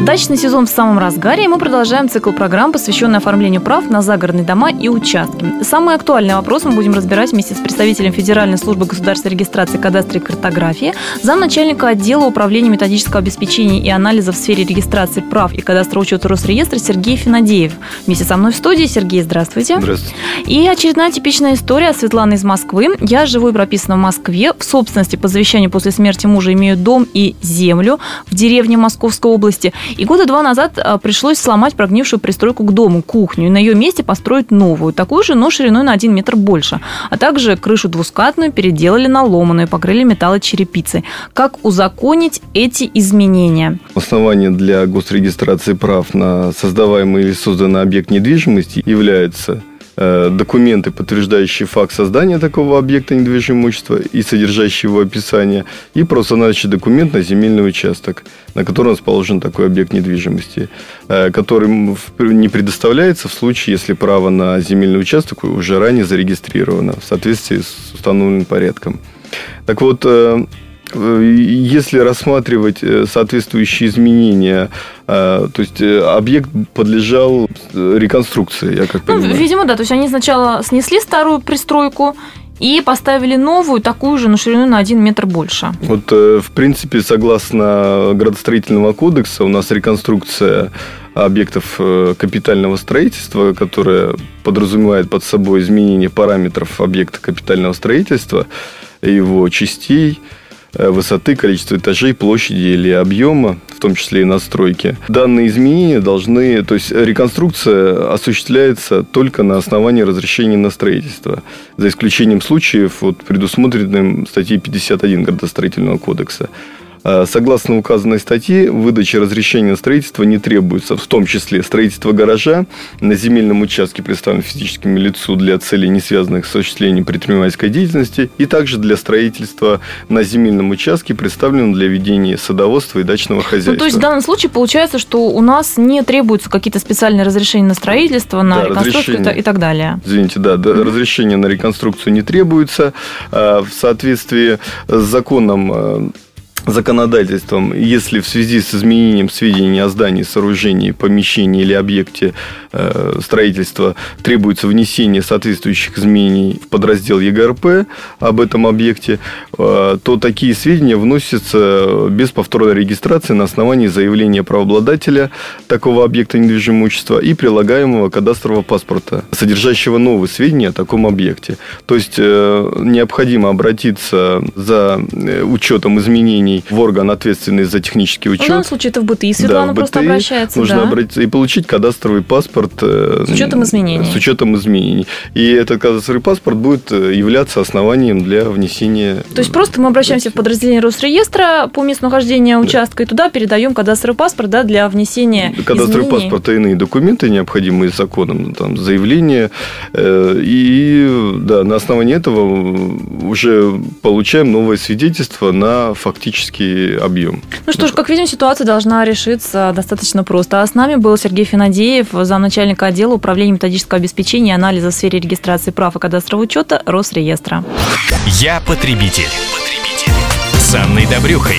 Дачный сезон в самом разгаре, и мы продолжаем цикл программ, посвященный оформлению прав на загородные дома и участки. Самый актуальный вопрос мы будем разбирать вместе с представителем Федеральной службы государственной регистрации кадастра и картографии, замначальника отдела управления методического обеспечения и анализа в сфере регистрации прав и кадастра учета Росреестра Сергей Финадеев. Вместе со мной в студии. Сергей, здравствуйте. Здравствуйте. И очередная типичная история Светланы из Москвы. Я живу и прописана в Москве. В собственности по завещанию после смерти мужа имею дом и землю в деревне Московской области. И года два назад а, пришлось сломать прогнившую пристройку к дому, кухню, и на ее месте построить новую, такую же, но шириной на один метр больше. А также крышу двускатную переделали на ломаную, покрыли металлочерепицей. Как узаконить эти изменения? Основание для госрегистрации прав на создаваемый или созданный объект недвижимости является документы, подтверждающие факт создания такого объекта недвижимого имущества и содержащие его описание, и просто наличие документ на земельный участок, на котором расположен такой объект недвижимости, э, который не предоставляется в случае, если право на земельный участок уже ранее зарегистрировано в соответствии с установленным порядком. Так вот, э, если рассматривать э, соответствующие изменения, э, то есть э, объект подлежал реконструкции, я как ну, понимаю. Видимо, да. То есть они сначала снесли старую пристройку, и поставили новую, такую же, на ширину на 1 метр больше. Вот, в принципе, согласно градостроительного кодекса, у нас реконструкция объектов капитального строительства, которая подразумевает под собой изменение параметров объекта капитального строительства, его частей – Э, высоты, количества этажей, площади или объема, в том числе и настройки. Данные изменения должны, то есть реконструкция осуществляется только на основании разрешения на строительство, за исключением случаев, вот, предусмотренным статьей 51 Градостроительного кодекса. Э, согласно указанной статье, выдача разрешения на строительство не требуется, в том числе строительство гаража на земельном участке, представленном физическим лицу для целей, не связанных с осуществлением предпринимательской деятельности, и также для строительства на земельном участке, представленном для ведения садоводства и дачного хозяйства. Ну, то есть в данном случае получается, что у нас не требуются какие-то специальные разрешения на строительство, на да, реконструкцию и так далее. Извините, да, да mm-hmm. разрешение на реконструкцию не требуется. А, в соответствии с законом э, законодательством, если в связи с изменением сведений о здании, сооружении, помещении или объекте э, строительства требуется внесение соответствующих изменений в подраздел ЕГРП об этом объекте, э, то такие сведения вносятся без повторной регистрации на основании заявления правообладателя такого объекта недвижимого имущества и прилагаемого кадастрового паспорта, содержащего новые сведения о таком объекте. То есть э, необходимо обратиться за учетом изменений изменений в орган, ответственный за технический учет. В данном случае это в БТИ Светлана да, в просто БТИ обращается. Нужно да. обратиться и получить кадастровый паспорт. Э, с учетом изменений. С учетом изменений. И этот кадастровый паспорт будет э, являться основанием для внесения... То есть просто мы обращаемся в подразделение Росреестра по месту нахождения участка, да. и туда передаем кадастровый паспорт да, для внесения Кадастровый изменений. паспорт и иные документы, необходимые законом, там, заявление. Э, и да, на основании этого уже получаем новое свидетельство на фактически фактический объем. Ну что ж, как видим, ситуация должна решиться достаточно просто. А с нами был Сергей Финадеев, замначальника отдела управления методического обеспечения и анализа в сфере регистрации прав и кадастрового учета Росреестра. Я потребитель. потребитель. С Анной Добрюхой.